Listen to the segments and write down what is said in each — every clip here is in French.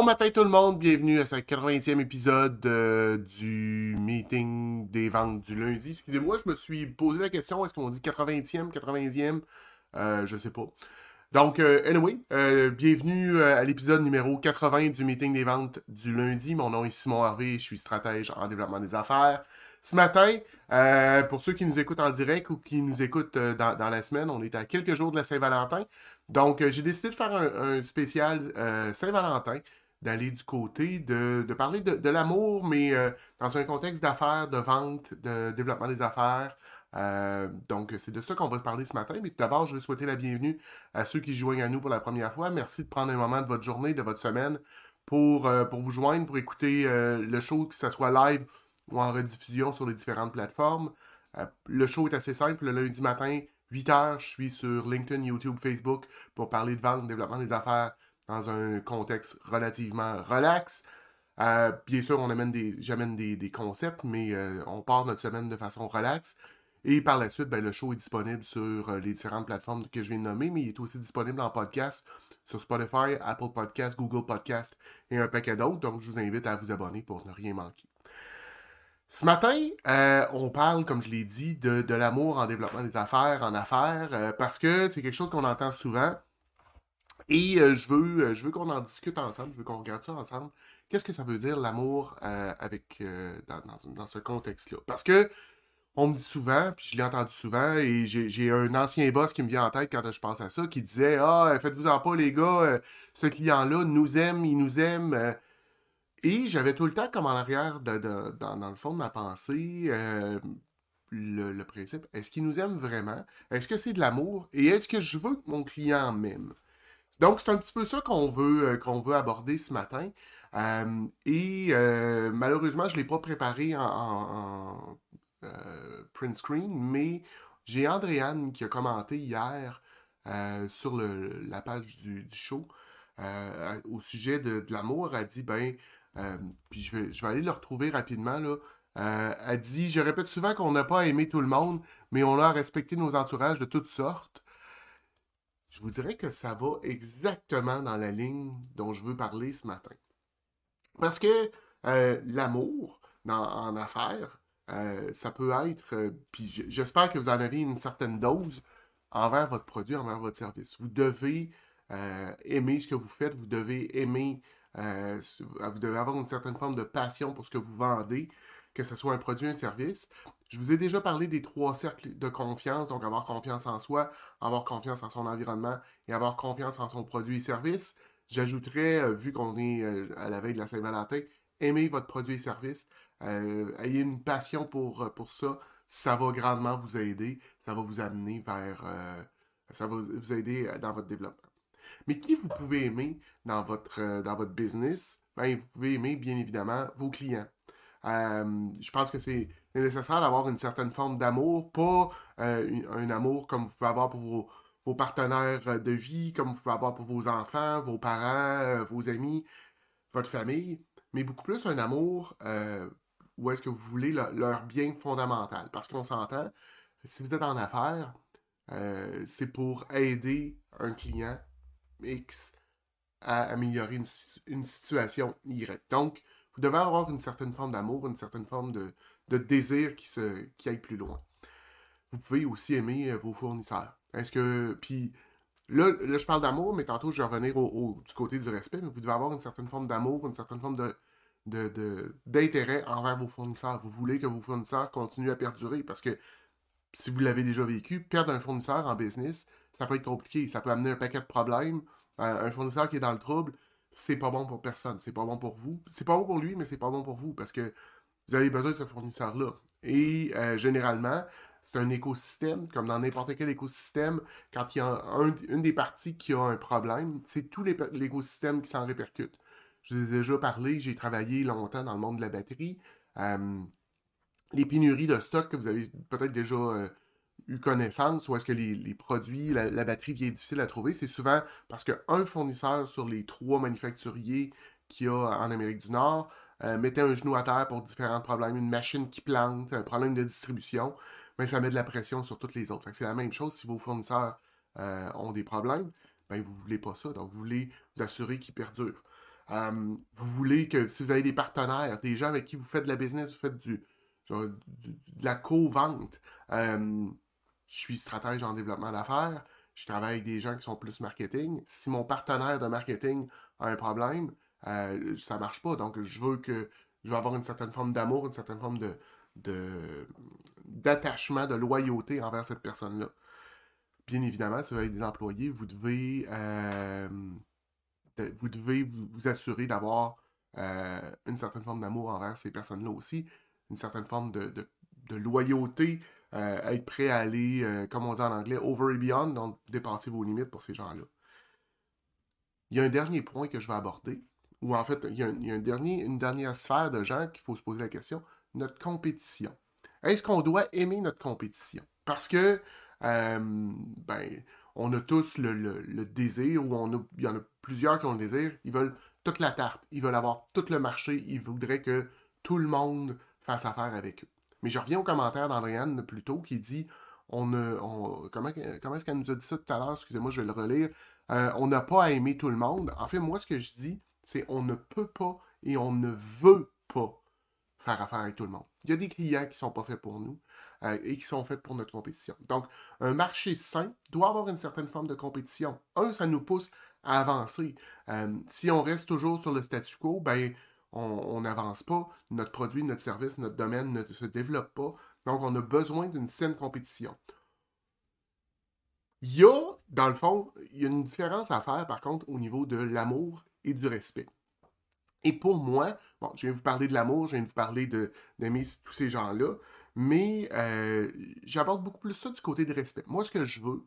Bon matin tout le monde, bienvenue à ce 80e épisode euh, du meeting des ventes du lundi. Excusez-moi, je me suis posé la question, est-ce qu'on dit 80e, 90e euh, Je sais pas. Donc, euh, anyway, euh, bienvenue à l'épisode numéro 80 du meeting des ventes du lundi. Mon nom est Simon Harvey, je suis stratège en développement des affaires. Ce matin, pour ceux qui nous écoutent en direct ou qui nous écoutent dans, la semaine, on est à quelques jours de la Saint-Valentin. Donc, j'ai décidé de faire un spécial Saint-Valentin d'aller du côté de, parler de, l'amour, mais euh, dans un contexte d'affaires, de vente, de développement des affaires. Euh, donc, c'est de ça qu'on va parler ce matin. Mais tout d'abord, je veux souhaiter la bienvenue à ceux qui joignent à nous pour la première fois. Merci de prendre un moment de votre journée, de votre semaine pour, euh, pour vous joindre, pour écouter le show, que ce soit live ou en rediffusion sur les différentes plateformes. le show est assez simple. Le lundi matin, 8 h, je suis sur LinkedIn, YouTube, Facebook pour parler de vente, développement des affaires, dans un contexte relativement relax. Euh, bien sûr, on amène des, j'amène des, concepts, mais euh, on part notre semaine de façon relax. Et par la suite, ben, le show est disponible sur euh, les différentes plateformes que je viens de nommer, mais il est aussi disponible en podcast sur Spotify, Apple Podcast, Google Podcast et un paquet d'autres. Donc, je vous invite à vous abonner pour ne rien manquer. Ce matin, on parle, comme je l'ai dit, de, de l'amour en développement des affaires, en affaires, parce que c'est quelque chose qu'on entend souvent. Et euh, je veux, euh, je veux qu'on en discute ensemble, je veux qu'on regarde ça ensemble. Qu'est-ce que ça veut dire l'amour euh, avec dans, ce contexte-là? Parce que on me dit souvent, puis je l'ai entendu souvent, et j'ai un ancien boss qui me vient en tête quand je pense à ça, qui disait Ah, faites-vous-en pas, les gars, ce client-là nous aime, il nous aime. Et j'avais tout le temps comme en arrière, dans, le fond de ma pensée, le, le, principe est-ce qu'il nous aime vraiment? Est-ce que c'est de l'amour? Et est-ce que je veux que mon client m'aime? Donc, c'est un petit peu ça qu'on veut, euh, aborder ce matin. Euh, et euh, malheureusement, je ne l'ai pas préparé en, print screen, mais j'ai Andréane qui a commenté hier sur la page du, show au sujet de, l'amour. Elle dit, ben, puis je vais, je vais aller le retrouver rapidement, là. elle dit Je répète souvent qu'on n'a pas aimé tout le monde, mais on a respecté nos entourages de toutes sortes je vous dirais que ça va exactement dans la ligne dont je veux parler ce matin. Parce que euh, l'amour en affaires, euh, ça peut être, euh, puis j'espère que vous en avez une certaine dose envers votre produit, envers votre service. Vous devez aimer ce que vous faites, vous devez aimer, vous devez avoir une certaine forme de passion pour ce que vous vendez, que ce soit un produit ou un service. Je vous ai déjà parlé des trois cercles de confiance, donc avoir confiance en soi, avoir confiance en son environnement et avoir confiance en son produit et service. J'ajouterais, euh, vu qu'on est euh, à la veille de la Saint-Valentin, aimez votre produit et service, euh, ayez une passion pour, pour ça, ça va grandement vous aider, ça va vous amener vers, ça va vous aider dans votre développement. Mais qui vous pouvez aimer dans votre, dans votre business? Ben, vous pouvez aimer, bien évidemment, vos clients. Euh, je pense que c'est nécessaire d'avoir une certaine forme d'amour, pas euh, un, amour comme vous pouvez avoir pour vos, partenaires de vie, comme vous pouvez avoir pour vos enfants, vos parents, euh, vos amis, votre famille, mais beaucoup plus un amour où est-ce que vous voulez leur bien fondamental. Parce qu'on s'entend, si vous êtes en affaires, c'est pour aider un client X à améliorer une, une situation Y. Donc, devez avoir une certaine forme d'amour, une certaine forme de, désir qui, se, qui aille plus loin. Vous pouvez aussi aimer euh, vos fournisseurs. Est-ce que. Puis là, je parle d'amour, mais tantôt je vais revenir du côté du respect, mais vous devez avoir une certaine forme d'amour, une certaine forme de, d'intérêt envers vos fournisseurs. Vous voulez que vos fournisseurs continuent à perdurer parce que si vous l'avez déjà vécu, perdre un fournisseur en business, ça peut être compliqué. Ça peut amener un paquet de problèmes. un fournisseur qui est dans le trouble, c'est pas bon pour personne. C'est pas bon pour vous. C'est pas bon pour lui, mais c'est pas bon pour vous parce que vous avez besoin de ce fournisseur-là. Et euh, généralement, c'est un écosystème, comme dans n'importe quel écosystème, quand il y a une des parties qui a un problème, c'est tout l'écosystème qui s'en répercute. Je vous ai déjà parlé, j'ai travaillé longtemps dans le monde de la batterie. Euh, les pénuries de stock que vous avez peut-être déjà euh, eu connaissance ou est-ce que les, produits, la, batterie vient difficile à trouver, c'est souvent parce qu'un fournisseur sur les trois manufacturiers qu'il y a en Amérique du Nord euh, mettait un genou à terre pour différents problèmes, une machine qui plante, un problème de distribution, mais ça met de la pression sur toutes les autres. C'est la même chose si vos fournisseurs euh, ont des problèmes, ben vous ne voulez pas ça, donc vous voulez vous assurer qu'ils perdurent. Euh, vous voulez que si vous avez des partenaires, des gens avec qui vous faites de la business, vous faites du, genre, de la co-vente. Je suis stratège en développement d'affaires. Je travaille avec des gens qui sont plus marketing. Si mon partenaire de marketing a un problème, euh, ça marche pas. Donc, je veux que je veux avoir une certaine forme d'amour, une certaine forme de, d'attachement, de loyauté envers cette personne-là. Bien évidemment, si vous avez des employés, vous devez, euh, vous, devez vous, assurer d'avoir euh, une certaine forme d'amour envers ces personnes-là aussi, une certaine forme de- de loyauté, euh, être prêt à aller, euh, comme on dit en anglais, over and beyond, donc dépasser vos limites pour ces gens-là. Il y a un dernier point que je vais aborder, ou en fait, il y a, une dernière sphère de gens qu'il faut se poser la question, notre compétition. Est-ce qu'on doit aimer notre compétition? Parce que, euh, ben, on a tous le, désir, ou on il y en a plusieurs qui ont le désir, ils veulent toute la tarte, ils veulent avoir tout le marché, ils voudraient que tout le monde fasse affaire avec eux. Mais je reviens au commentaire d'Andréane plus tôt qui dit on, on- comment, comment est-ce qu'elle nous a dit ça tout à l'heure? Excusez-moi, je vais le relire. Euh, on n'a pas à aimer tout le monde. En fait, moi, ce que je dis, c'est on ne peut pas et on ne veut pas faire affaire avec tout le monde. Il y a des clients qui ne sont pas faits pour nous euh, et qui sont faits pour notre compétition. Donc, un marché sain doit avoir une certaine forme de compétition. Un, ça nous pousse à avancer. Euh, si on reste toujours sur le statu quo, ben, on n'avance pas. Notre produit, notre service, notre domaine ne se développe pas. Donc, on a besoin d'une saine compétition. Il y a, dans le fond, il y a une différence à faire, par contre, au niveau de l'amour et du respect. Et pour moi, bon, je viens vous parler de l'amour, je viens vous parler de- d'aimer tous ces gens-là, mais euh, j'aborde beaucoup plus ça du côté du respect. Moi, ce que je veux,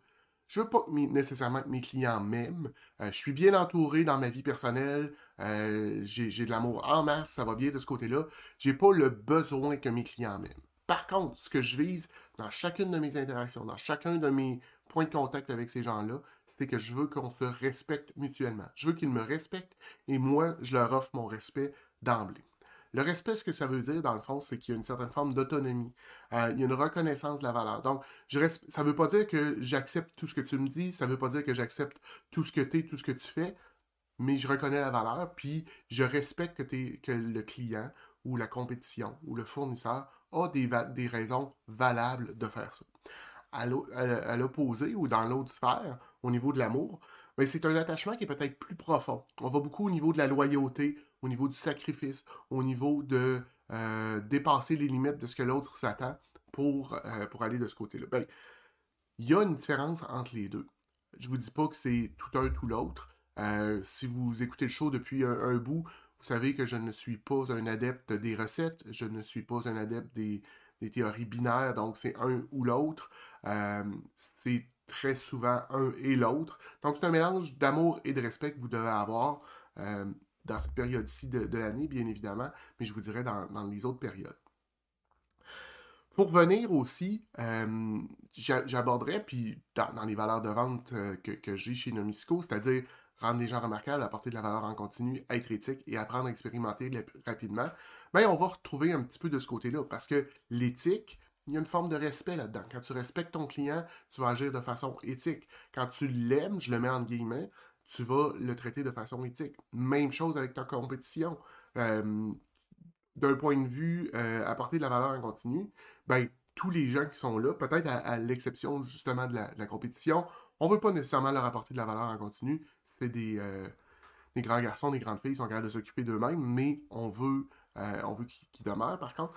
je veux pas nécessairement que mes clients m'aiment. Euh, je suis bien entouré dans ma vie personnelle, euh, j'ai j'ai de l'amour en masse, ça va bien de ce côté-là. J'ai pas le besoin que mes clients m'aiment. Par contre, ce que je vise dans chacune de mes interactions, dans chacun de mes points de contact avec ces gens-là, c'est que je veux qu'on se respecte mutuellement. Je veux qu'ils me respectent et moi, je leur offre mon respect d'emblée. Le respect, ce que ça veut dire, dans le fond, c'est qu'il y a une certaine forme d'autonomie. Euh, il y a une reconnaissance de la valeur. Donc, ça ne veut pas dire que j'accepte tout ce que tu me dis, ça ne veut pas dire que j'accepte tout ce que tu es, tout ce que tu fais, mais je reconnais la valeur, puis je respecte que, le client ou la compétition ou le fournisseur a des, des raisons valables de faire ça. À à l'opposé ou dans l'autre sphère, au niveau de l'amour, ben, c'est un attachement qui est peut-être plus profond. On va beaucoup au niveau de la loyauté, au niveau du sacrifice, au niveau de euh, dépasser les limites de ce que l'autre s'attend pour, euh, pour aller de ce côté-là. Ben, il y a une différence entre les deux. Je vous dis pas que c'est tout un tout l'autre. Euh, si vous écoutez le show depuis un, bout, vous savez que je ne suis pas un adepte des recettes, je ne suis pas un adepte des, des théories binaires, donc c'est un ou l'autre. C'est très souvent un et l'autre. Donc c'est un mélange d'amour et de respect que vous devez avoir euh, dans cette période-ci de, l'année, bien évidemment, mais je vous dirais dans, les autres périodes. Pour revenir aussi, euh, j'a- j'aborderais, puis dans, les valeurs de vente euh, que, que j'ai chez Nomisco, c'est-à-dire rendre les gens remarquables, apporter de la valeur en continu, être éthique et apprendre à expérimenter rapidement, ben on va retrouver un petit peu de ce côté-là, parce que l'éthique, il y a une forme de respect là-dedans. Quand tu respectes ton client, tu vas agir de façon éthique. Quand tu l'aimes, je le mets en guillemets, tu vas le traiter de façon éthique. Même chose avec ta compétition. Euh, d'un point de vue euh, apporter de la valeur en continu, ben, tous les gens qui sont là, peut-être à, l'exception justement de la, compétition, on veut pas nécessairement leur apporter de la valeur en continu. C'est des, euh, des grands garçons, des grandes filles, ils sont capables de s'occuper d'eux-mêmes, mais on veut, veut qu'ils demeurent par contre.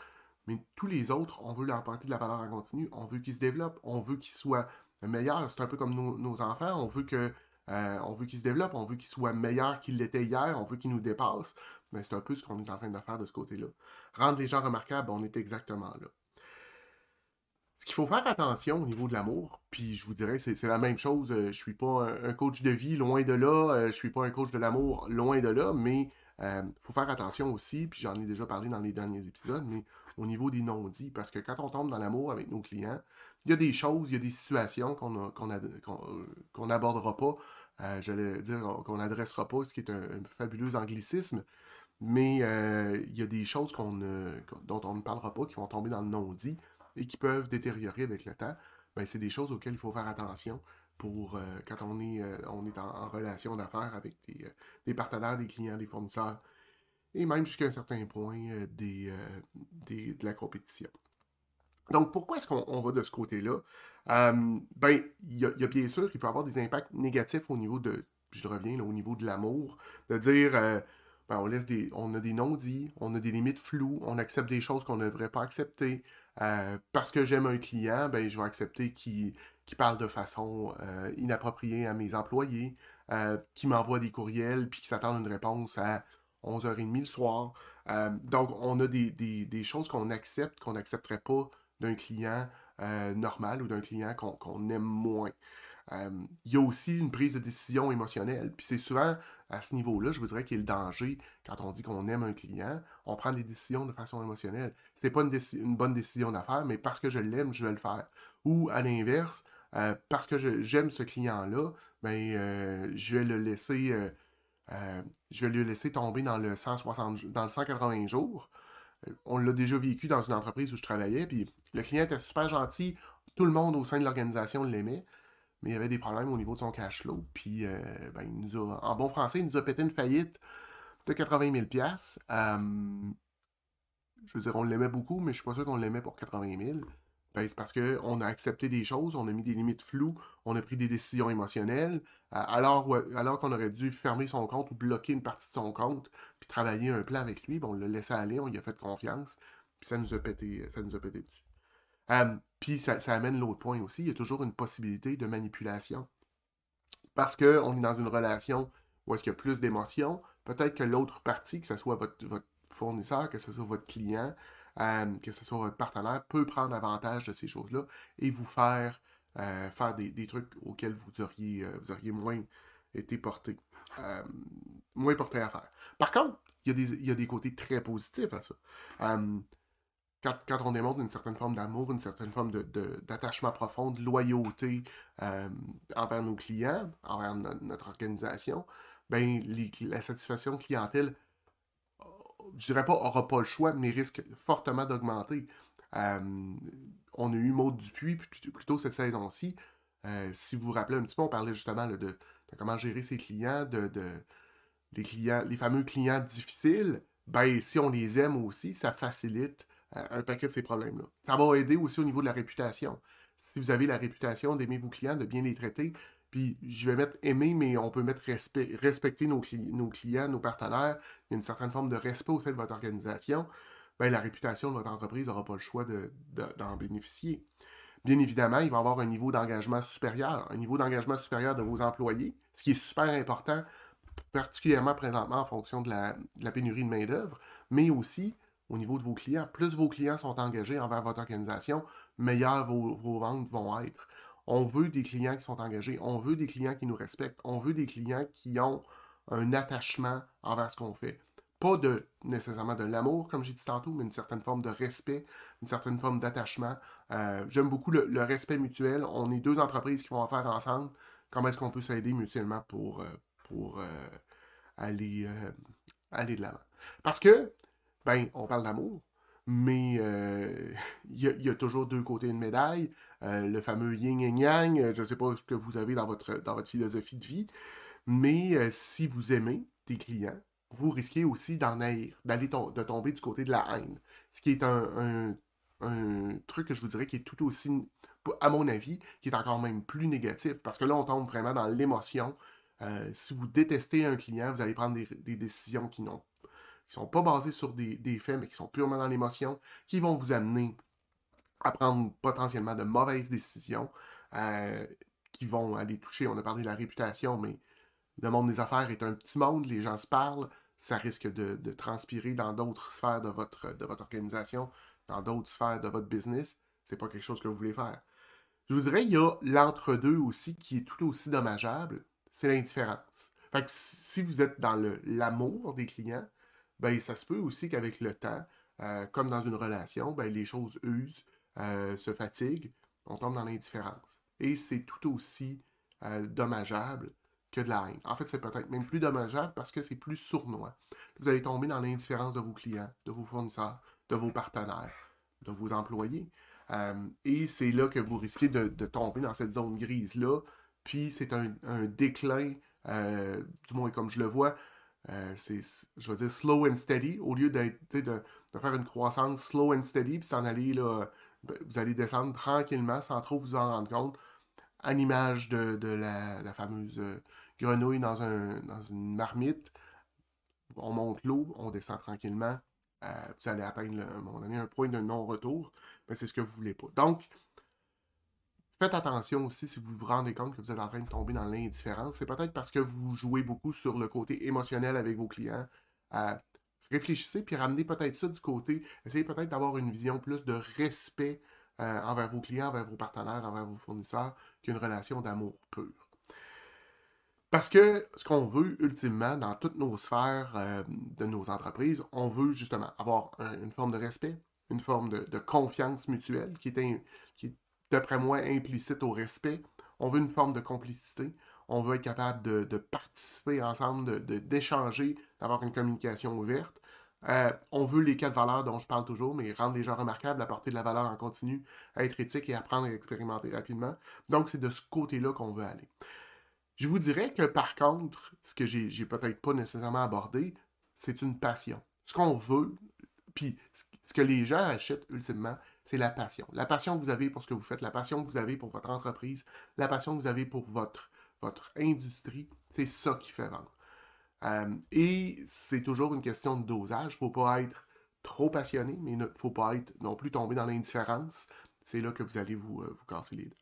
Mais tous les autres, on veut leur apporter de la valeur en continu, on veut qu'ils se développent, on veut qu'ils soient meilleurs. C'est un peu comme nos, enfants, on veut euh, veut qu'ils se développent, on veut qu'ils soient meilleurs qu'ils l'étaient hier, on veut qu'ils nous dépassent. Mais c'est un peu ce qu'on est en train de faire de ce côté-là. Rendre les gens remarquables, on est exactement là. Ce qu'il faut faire attention au niveau de l'amour, puis je vous dirais, c'est c'est la même chose. euh, je suis pas un, un coach de vie, loin de là. euh, je suis pas un coach de l'amour, loin de là. Mais il faut faire attention aussi, puis j'en ai déjà parlé dans les derniers épisodes, mais au niveau des non-dits. Parce que quand on tombe dans l'amour avec nos clients, il y a des choses, il y a des situations qu'on qu'on n'abordera pas. euh, J'allais dire qu'on n'adressera pas, ce qui est un, fabuleux anglicisme. Mais euh, il y a des choses dont on ne parlera pas, qui vont tomber dans le non-dit et qui peuvent détériorer avec le temps. Ben, c'est des choses auxquelles il faut faire attention. pour quand on est, on est en, relation d'affaires avec des, partenaires, des clients, des fournisseurs, et même jusqu'à un certain point des, de la compétition. Donc, pourquoi est-ce qu'on va de ce côté-là? ben, il y, a bien sûr qu'il peut avoir des impacts négatifs au niveau de, je reviens, au niveau de l'amour, de dire, ben, on laisse des, on a des non-dits, on a des limites floues, on accepte des choses qu'on ne devrait pas accepter. parce que j'aime un client, ben, je vais accepter qu'il parle de façon inappropriée à mes employés, qui m'envoie des courriels, puis qui s'attendent une réponse à 11h30 le soir. donc, on a des, des choses qu'on accepte, qu'on n'accepterait pas d'un client euh, normal ou d'un client qu'on aime moins. Euh, il y a aussi une prise de décision émotionnelle. Puis c'est souvent à ce niveau-là, je vous dirais, qu'il y a le danger quand on dit qu'on aime un client, on prend des décisions de façon émotionnelle. C'est pas une, bonne décision d'affaire, mais parce que je l'aime, je vais le faire. Ou à l'inverse, euh, parce que j'aime ce client-là, ben, je vais le laisser. Je vais le laisser tomber dans le 160 dans le 180 jours. On l'a déjà vécu dans une entreprise où je travaillais, puis le client était super gentil, tout le monde au sein de l'organisation l'aimait, mais il y avait des problèmes au niveau de son cash flow, puis euh, ben, il nous a, en bon français, il nous a pété une faillite de 80 000 euh, Je veux dire, on l'aimait beaucoup, mais je suis pas sûr qu'on l'aimait pour 80 000. Ben, c'est parce qu'on a accepté des choses, on a mis des limites floues, on a pris des décisions émotionnelles, euh, alors, alors qu'on aurait dû fermer son compte ou bloquer une partie de son compte, puis travailler un plan avec lui, ben, on l'a laissé aller, on lui a fait confiance, puis ça nous a pété, ça nous a pété dessus. Euh, puis ça, amène l'autre point aussi, il y a toujours une possibilité de manipulation. Parce qu'on est dans une relation où est-ce qu'il y a plus d'émotions, peut-être que l'autre partie, que ce soit votre, votre fournisseur, que ce soit votre client, euh, que ce soit votre partenaire, peut prendre avantage de ces choses-là et vous faire euh, faire des, trucs auxquels vous auriez, euh, vous auriez moins été porté, moins porté à faire. Par contre, il y, a des, côtés très positifs à ça. Quand, on démontre une certaine forme d'amour, une certaine forme d'attachement de, profond, de loyauté envers nos clients, envers notre organisation, ben, la satisfaction clientèle je dirais pas aura pas le choix, mais risque fortement d'augmenter. Euh, on a eu Maud Dupuis plutôt cette saison-ci. Euh, si vous vous rappelez un petit peu, on parlait justement de, comment gérer ses clients, de, les, clients, les fameux clients difficiles. Ben, si on les aime aussi, ça facilite euh, un paquet de ces problèmes-là. Ça va aider aussi au niveau de la réputation. Si vous avez la réputation d'aimer vos clients, de bien les traiter, puis je vais mettre aimer, mais on peut mettre respecter nos, clients, nos partenaires. Il y a une certaine forme de respect au sein de votre organisation. Ben, la réputation de votre entreprise n'aura pas le choix d'en bénéficier. Bien évidemment, il va y avoir un niveau d'engagement supérieur, un niveau d'engagement supérieur de vos employés, ce qui est super important, particulièrement présentement en fonction de la, pénurie de main-d'œuvre, mais aussi au niveau de vos clients. Plus vos clients sont engagés envers votre organisation, meilleures vos ventes vont être. On veut des clients qui sont engagés, on veut des clients qui nous respectent, on veut des clients qui ont un attachement envers ce qu'on fait. Pas de nécessairement de l'amour, comme j'ai dit tantôt, mais une certaine forme de respect, une certaine forme d'attachement. Euh, j'aime beaucoup le, respect mutuel. On est deux entreprises qui vont en faire ensemble. Comment est-ce qu'on peut s'aider mutuellement pour, euh, pour euh, aller, aller de l'avant? Parce que, ben, on parle d'amour, mais euh, il y, a toujours deux côtés de médaille. Euh, le fameux yin et yang, euh, je ne sais pas ce que vous avez dans votre, dans votre philosophie de vie, mais si vous aimez des clients, vous risquez aussi d'en haïr, d'aller de tomber du côté de la haine. Ce qui est un, truc que je vous dirais qui est tout aussi, à mon avis, qui est encore même plus négatif, parce que là, on tombe vraiment dans l'émotion. si vous détestez un client, vous allez prendre des, des décisions qui n'ont qui sont pas basés sur des, faits, mais qui sont purement dans l'émotion, qui vont vous amener à prendre potentiellement de mauvaises décisions, euh, qui vont aller toucher, on a parlé de la réputation, mais le monde des affaires est un petit monde, les gens se parlent, ça risque de, transpirer dans d'autres sphères de votre, de votre organisation, dans d'autres sphères de votre business. C'est pas quelque chose que vous voulez faire. Je vous dirais, il y a l'entre-deux aussi qui est tout aussi dommageable, c'est l'indifférence. Fait que si vous êtes dans l'amour des clients, ben, ça se peut aussi qu'avec le temps, euh, comme dans une relation, ben, les choses usent, euh, se fatiguent, on tombe dans l'indifférence. Et c'est tout aussi euh, dommageable que de la haine. En fait, c'est peut-être même plus dommageable parce que c'est plus sournois. Vous allez tomber dans l'indifférence de vos clients, de vos fournisseurs, de vos partenaires, de vos employés. et c'est là que vous risquez de, tomber dans cette zone grise-là puis c'est un, déclin, du moins comme je le vois, c'est, je veux dire, slow and steady, au lieu d'être, de, faire une croissance slow and steady, puis s'en aller, là, vous allez descendre tranquillement sans trop vous en rendre compte, à l'image de, la, fameuse grenouille dans, un, dans une marmite. On monte l'eau, on descend tranquillement, vous allez atteindre un moment donné un point de non-retour, mais c'est ce que vous voulez pas. Donc, faites attention aussi si vous vous rendez compte que vous êtes en train de tomber dans l'indifférence. C'est peut-être parce que vous jouez beaucoup sur le côté émotionnel avec vos clients. réfléchissez puis ramenez peut-être ça du côté. Essayez peut-être d'avoir une vision plus de respect euh, envers vos clients, envers vos partenaires, envers vos fournisseurs qu'une relation d'amour pur. Parce que ce qu'on veut ultimement dans toutes nos sphères euh, de nos entreprises, on veut justement avoir une forme de respect, une forme de, confiance mutuelle qui est, qui est d'après moi implicite au respect. On veut une forme de complicité. On veut être capable de, participer ensemble, d'échanger, de, d'avoir une communication ouverte. Euh, on veut les quatre valeurs dont je parle toujours, mais rendre les gens remarquables, apporter de la valeur en continu, être éthique et apprendre à expérimenter rapidement. Donc, c'est de ce côté-là qu'on veut aller. Je vous dirais que par contre, ce que j'ai peut-être pas nécessairement abordé, c'est une passion. Ce qu'on veut, puis ce que les gens achètent ultimement, c'est la passion. La passion que vous avez pour ce que vous faites, la passion que vous avez pour votre entreprise, la passion que vous avez pour votre, industrie, c'est ça qui fait vendre. Euh, et c'est toujours une question de dosage. Il ne faut pas être trop passionné, mais il ne faut pas être non plus tomber dans l'indifférence. C'est là que vous allez vous, euh, casser les dents.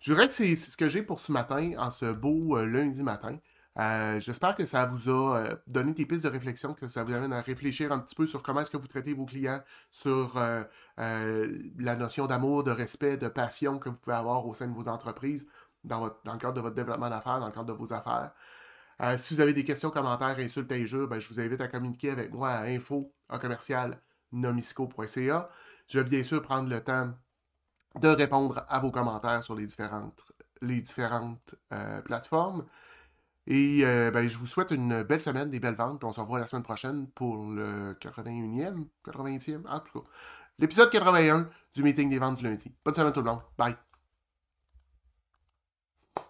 Je dirais que c'est ce que j'ai pour ce matin, en ce beau euh, lundi matin. Euh, j'espère que ça vous a euh, donné des pistes de réflexion, que ça vous amène à réfléchir un petit peu sur comment est-ce que vous traitez vos clients, sur la notion d'amour, de respect, de passion que vous pouvez avoir au sein de vos entreprises, dans, le cadre de votre développement d'affaires, dans le cadre de vos affaires. si vous avez des questions, commentaires, insultes, injures, ben, je vous invite à communiquer avec moi à info commercial nomisco.ca. Je vais bien sûr prendre le temps de répondre à vos commentaires sur les différentes, euh, plateformes. Et euh, ben, je vous souhaite une belle semaine, des belles ventes. on se revoit la semaine prochaine pour le 81e, 80e, en tout cas. L'épisode 81 du meeting des ventes du lundi. Bonne semaine tout le monde. Bye.